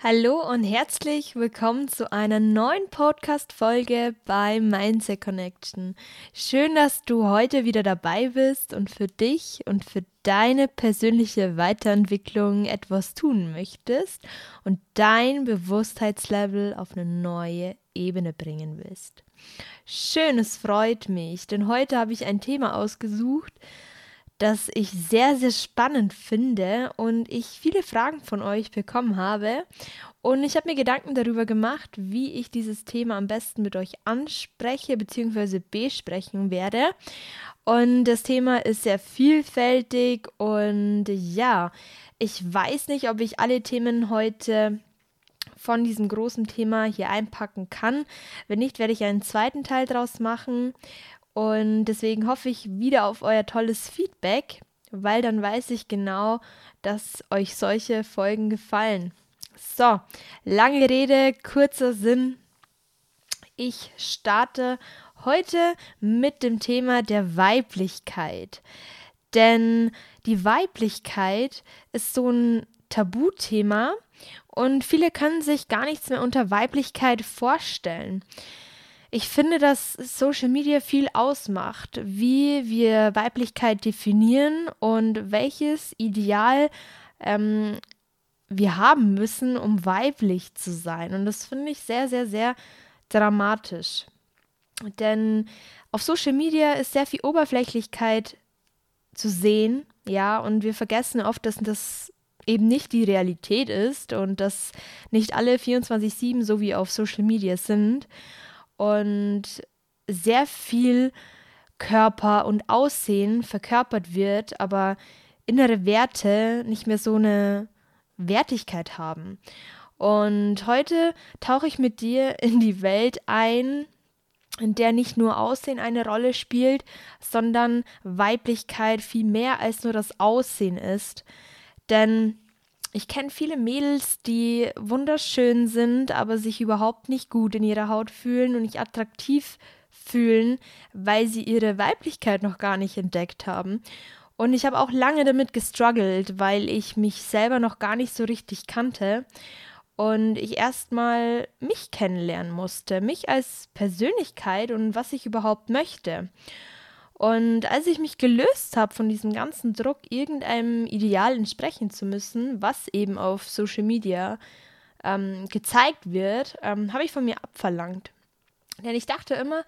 Hallo und herzlich willkommen zu einer neuen Podcast-Folge bei Mindset Connection. Schön, dass du heute wieder dabei bist und für dich und für deine persönliche Weiterentwicklung etwas tun möchtest und dein Bewusstheitslevel auf eine neue Ebene bringen willst. Schön, es freut mich, denn heute habe ich ein Thema ausgesucht, das ich sehr, sehr spannend finde und ich viele Fragen von euch bekommen habe. Und ich habe mir Gedanken darüber gemacht, wie ich dieses Thema am besten mit euch anspreche bzw. besprechen werde. Und das Thema ist sehr vielfältig und ja, ich weiß nicht, ob ich alle Themen heute von diesem großen Thema hier einpacken kann. Wenn nicht, werde ich einen zweiten Teil draus machen. Und deswegen hoffe ich wieder auf euer tolles Feedback, weil dann weiß ich genau, dass euch solche Folgen gefallen. So, lange Rede, kurzer Sinn. Ich starte heute mit dem Thema der Weiblichkeit. Denn die Weiblichkeit ist so ein Tabuthema und viele können sich gar nichts mehr unter Weiblichkeit vorstellen ich finde, dass Social Media viel ausmacht, wie wir Weiblichkeit definieren und welches Ideal ähm, wir haben müssen, um weiblich zu sein. Und das finde ich sehr, sehr, sehr dramatisch. Denn auf Social Media ist sehr viel Oberflächlichkeit zu sehen, ja, und wir vergessen oft, dass das eben nicht die Realität ist und dass nicht alle 24-7 so wie auf Social Media sind und sehr viel Körper und Aussehen verkörpert wird, aber innere Werte nicht mehr so eine Wertigkeit haben. Und heute tauche ich mit dir in die Welt ein, in der nicht nur Aussehen eine Rolle spielt, sondern Weiblichkeit viel mehr als nur das Aussehen ist. Denn ich kenne viele Mädels, die wunderschön sind, aber sich überhaupt nicht gut in ihrer Haut fühlen und nicht attraktiv fühlen, weil sie ihre Weiblichkeit noch gar nicht entdeckt haben. Und ich habe auch lange damit gestruggelt, weil ich mich selber noch gar nicht so richtig kannte und ich erstmal mich kennenlernen musste, mich als Persönlichkeit und was ich überhaupt möchte. Und als ich mich gelöst habe von diesem ganzen Druck, irgendeinem Ideal entsprechen zu müssen, was eben auf Social Media ähm, gezeigt wird, ähm, habe ich von mir abverlangt. Denn ich dachte immer,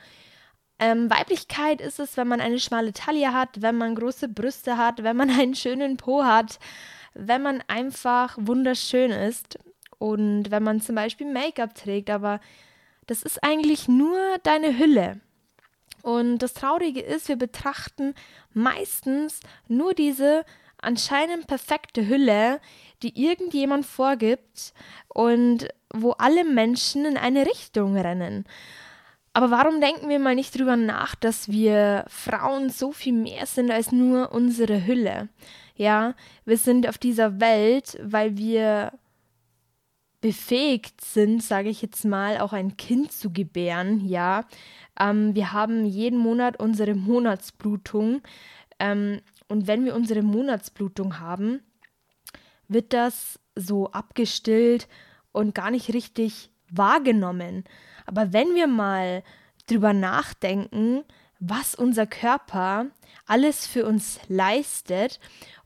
ähm, Weiblichkeit ist es, wenn man eine schmale Taille hat, wenn man große Brüste hat, wenn man einen schönen Po hat, wenn man einfach wunderschön ist und wenn man zum Beispiel Make-up trägt. Aber das ist eigentlich nur deine Hülle. Und das Traurige ist, wir betrachten meistens nur diese anscheinend perfekte Hülle, die irgendjemand vorgibt und wo alle Menschen in eine Richtung rennen. Aber warum denken wir mal nicht drüber nach, dass wir Frauen so viel mehr sind als nur unsere Hülle? Ja, wir sind auf dieser Welt, weil wir befähigt sind, sage ich jetzt mal, auch ein Kind zu gebären, ja. Ähm, wir haben jeden Monat unsere Monatsblutung. Ähm, und wenn wir unsere Monatsblutung haben, wird das so abgestillt und gar nicht richtig wahrgenommen. Aber wenn wir mal drüber nachdenken, was unser Körper alles für uns leistet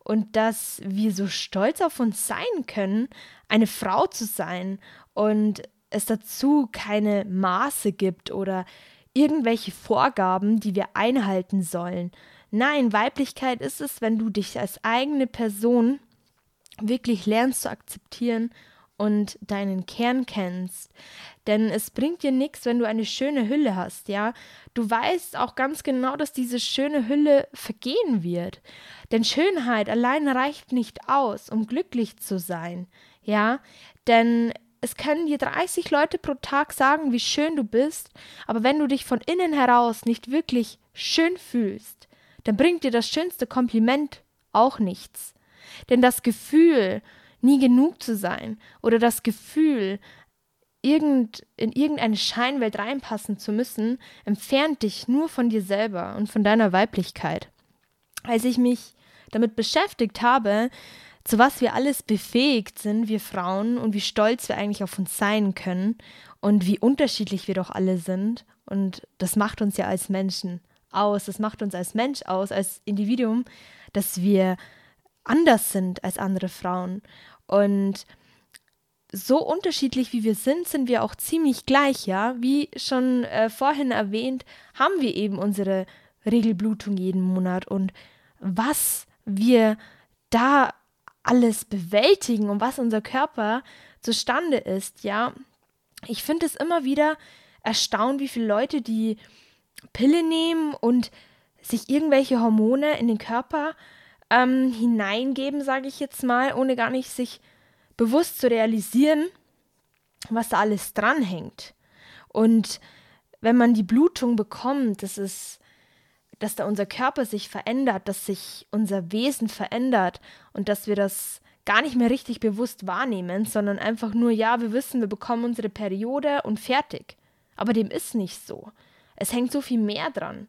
und dass wir so stolz auf uns sein können, eine Frau zu sein und es dazu keine Maße gibt oder irgendwelche Vorgaben, die wir einhalten sollen. Nein, Weiblichkeit ist es, wenn du dich als eigene Person wirklich lernst zu akzeptieren und deinen Kern kennst. Denn es bringt dir nichts, wenn du eine schöne Hülle hast, ja. Du weißt auch ganz genau, dass diese schöne Hülle vergehen wird. Denn Schönheit allein reicht nicht aus, um glücklich zu sein, ja. Denn es können dir 30 Leute pro Tag sagen, wie schön du bist, aber wenn du dich von innen heraus nicht wirklich schön fühlst, dann bringt dir das schönste Kompliment auch nichts. Denn das Gefühl, nie genug zu sein oder das Gefühl, irgend, in irgendeine Scheinwelt reinpassen zu müssen, entfernt dich nur von dir selber und von deiner Weiblichkeit. Als ich mich damit beschäftigt habe, zu was wir alles befähigt sind, wir Frauen, und wie stolz wir eigentlich auf uns sein können und wie unterschiedlich wir doch alle sind. Und das macht uns ja als Menschen aus, das macht uns als Mensch aus, als Individuum, dass wir anders sind als andere Frauen. Und so unterschiedlich wie wir sind, sind wir auch ziemlich gleich, ja. Wie schon äh, vorhin erwähnt, haben wir eben unsere Regelblutung jeden Monat und was wir da alles bewältigen und was unser Körper zustande ist, ja. Ich finde es immer wieder erstaunt, wie viele Leute die Pille nehmen und sich irgendwelche Hormone in den Körper ähm, hineingeben, sage ich jetzt mal, ohne gar nicht sich bewusst zu realisieren, was da alles dranhängt. Und wenn man die Blutung bekommt, das ist, dass da unser Körper sich verändert, dass sich unser Wesen verändert und dass wir das gar nicht mehr richtig bewusst wahrnehmen, sondern einfach nur, ja, wir wissen, wir bekommen unsere Periode und fertig. Aber dem ist nicht so. Es hängt so viel mehr dran.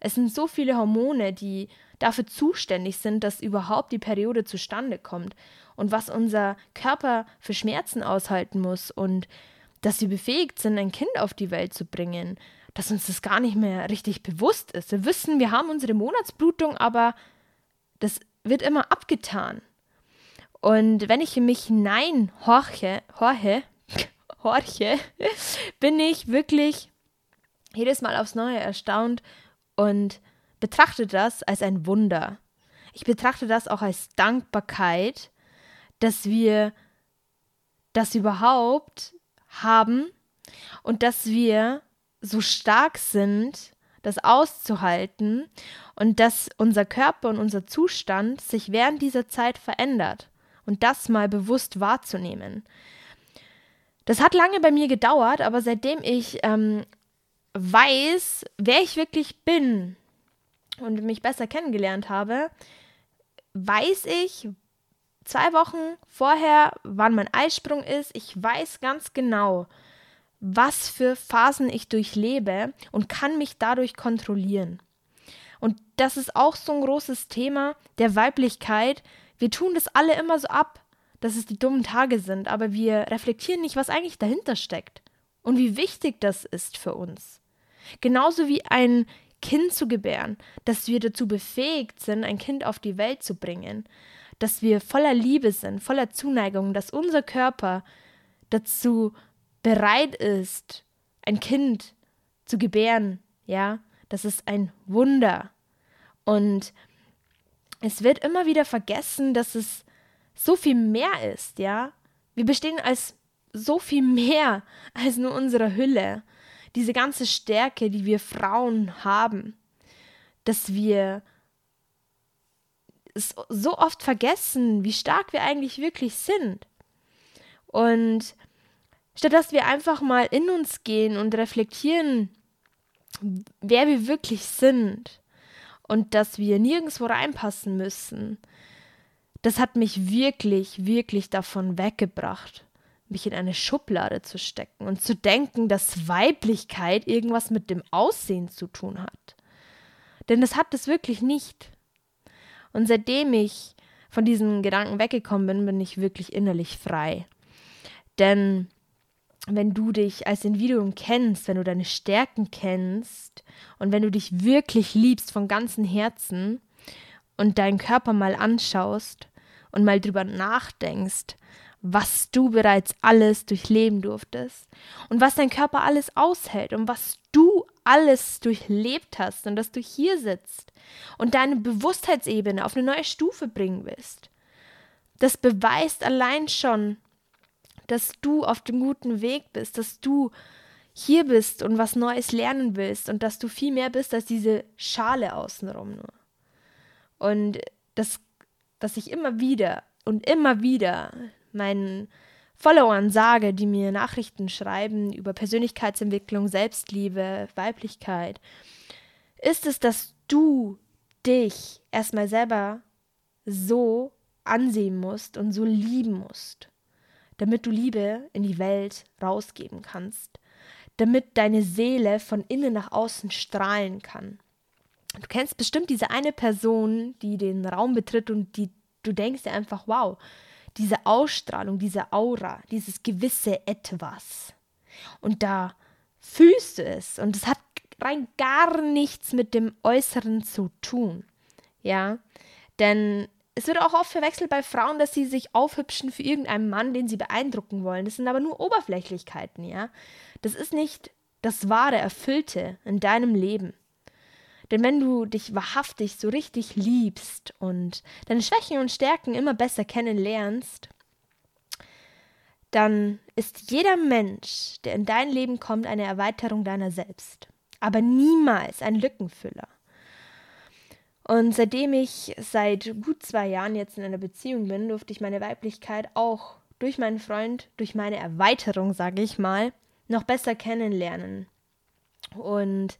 Es sind so viele Hormone, die dafür zuständig sind, dass überhaupt die Periode zustande kommt und was unser Körper für Schmerzen aushalten muss und dass wir befähigt sind, ein Kind auf die Welt zu bringen, dass uns das gar nicht mehr richtig bewusst ist. Wir wissen, wir haben unsere Monatsblutung, aber das wird immer abgetan. Und wenn ich in mich hinein horche, horche, horche, bin ich wirklich jedes Mal aufs Neue erstaunt und betrachte das als ein Wunder. Ich betrachte das auch als Dankbarkeit, dass wir das überhaupt haben und dass wir so stark sind, das auszuhalten und dass unser Körper und unser Zustand sich während dieser Zeit verändert und das mal bewusst wahrzunehmen. Das hat lange bei mir gedauert, aber seitdem ich ähm, weiß, wer ich wirklich bin und mich besser kennengelernt habe, weiß ich zwei Wochen vorher, wann mein Eisprung ist. Ich weiß ganz genau, was für Phasen ich durchlebe und kann mich dadurch kontrollieren. Und das ist auch so ein großes Thema der Weiblichkeit. Wir tun das alle immer so ab, dass es die dummen Tage sind, aber wir reflektieren nicht, was eigentlich dahinter steckt und wie wichtig das ist für uns. Genauso wie ein Kind zu gebären, dass wir dazu befähigt sind, ein Kind auf die Welt zu bringen, dass wir voller Liebe sind, voller Zuneigung, dass unser Körper dazu bereit ist, ein Kind zu gebären, ja, das ist ein Wunder. Und es wird immer wieder vergessen, dass es so viel mehr ist, ja. Wir bestehen als so viel mehr als nur unsere Hülle diese ganze Stärke, die wir Frauen haben, dass wir so oft vergessen, wie stark wir eigentlich wirklich sind. Und statt dass wir einfach mal in uns gehen und reflektieren, wer wir wirklich sind und dass wir nirgendwo reinpassen müssen, das hat mich wirklich, wirklich davon weggebracht mich in eine Schublade zu stecken und zu denken, dass Weiblichkeit irgendwas mit dem Aussehen zu tun hat. Denn das hat es wirklich nicht. Und seitdem ich von diesen Gedanken weggekommen bin, bin ich wirklich innerlich frei. Denn wenn du dich als Individuum kennst, wenn du deine Stärken kennst und wenn du dich wirklich liebst von ganzem Herzen und deinen Körper mal anschaust und mal drüber nachdenkst, was du bereits alles durchleben durftest und was dein Körper alles aushält und was du alles durchlebt hast und dass du hier sitzt und deine Bewusstheitsebene auf eine neue Stufe bringen willst. Das beweist allein schon, dass du auf dem guten Weg bist, dass du hier bist und was Neues lernen willst und dass du viel mehr bist als diese Schale außenrum nur. Und das, dass ich immer wieder und immer wieder meinen Followern sage, die mir Nachrichten schreiben über Persönlichkeitsentwicklung, Selbstliebe, Weiblichkeit, ist es, dass du dich erstmal selber so ansehen musst und so lieben musst, damit du Liebe in die Welt rausgeben kannst, damit deine Seele von innen nach außen strahlen kann. Du kennst bestimmt diese eine Person, die den Raum betritt und die du denkst dir einfach, wow, diese Ausstrahlung, diese Aura, dieses gewisse Etwas. Und da fühlst du es und es hat rein gar nichts mit dem Äußeren zu tun. Ja, denn es wird auch oft verwechselt bei Frauen, dass sie sich aufhübschen für irgendeinen Mann, den sie beeindrucken wollen. Das sind aber nur Oberflächlichkeiten, ja. Das ist nicht das wahre, erfüllte in deinem Leben. Denn wenn du dich wahrhaftig so richtig liebst und deine Schwächen und Stärken immer besser kennenlernst, dann ist jeder Mensch, der in dein Leben kommt, eine Erweiterung deiner selbst, aber niemals ein Lückenfüller. Und seitdem ich seit gut zwei Jahren jetzt in einer Beziehung bin, durfte ich meine Weiblichkeit auch durch meinen Freund, durch meine Erweiterung, sage ich mal, noch besser kennenlernen. Und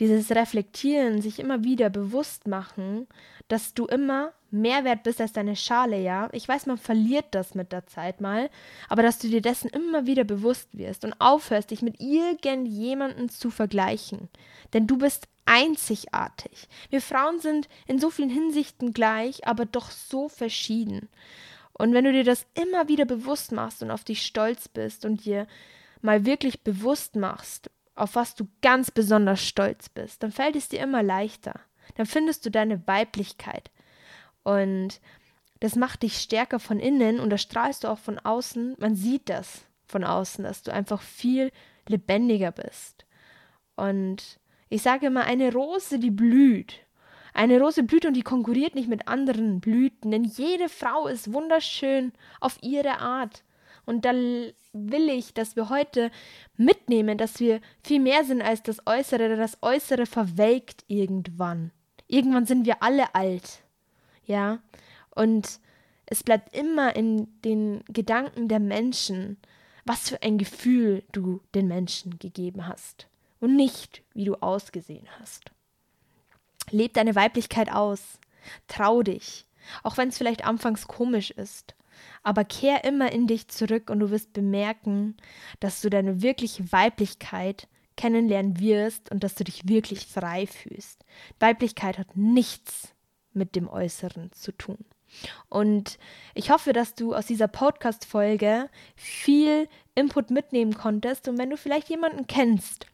dieses Reflektieren, sich immer wieder bewusst machen, dass du immer mehr wert bist als deine Schale, ja. Ich weiß, man verliert das mit der Zeit mal, aber dass du dir dessen immer wieder bewusst wirst und aufhörst, dich mit irgendjemandem zu vergleichen. Denn du bist einzigartig. Wir Frauen sind in so vielen Hinsichten gleich, aber doch so verschieden. Und wenn du dir das immer wieder bewusst machst und auf dich stolz bist und dir mal wirklich bewusst machst, auf was du ganz besonders stolz bist, dann fällt es dir immer leichter. Dann findest du deine Weiblichkeit. Und das macht dich stärker von innen und das strahlst du auch von außen. Man sieht das von außen, dass du einfach viel lebendiger bist. Und ich sage immer, eine Rose, die blüht. Eine Rose blüht und die konkurriert nicht mit anderen Blüten, denn jede Frau ist wunderschön auf ihre Art. Und da will ich, dass wir heute mitnehmen, dass wir viel mehr sind als das Äußere, denn das Äußere verwelkt irgendwann. Irgendwann sind wir alle alt. Ja. Und es bleibt immer in den Gedanken der Menschen, was für ein Gefühl du den Menschen gegeben hast und nicht, wie du ausgesehen hast. Leb deine Weiblichkeit aus. Trau dich, auch wenn es vielleicht anfangs komisch ist. Aber kehr immer in dich zurück und du wirst bemerken, dass du deine wirkliche Weiblichkeit kennenlernen wirst und dass du dich wirklich frei fühlst. Weiblichkeit hat nichts mit dem Äußeren zu tun. Und ich hoffe, dass du aus dieser Podcast-Folge viel Input mitnehmen konntest. Und wenn du vielleicht jemanden kennst,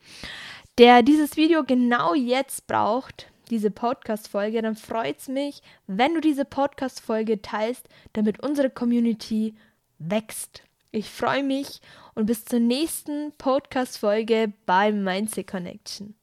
der dieses Video genau jetzt braucht, diese Podcast-Folge, dann freut es mich, wenn du diese Podcast-Folge teilst, damit unsere Community wächst. Ich freue mich und bis zur nächsten Podcast-Folge bei Mindset Connection.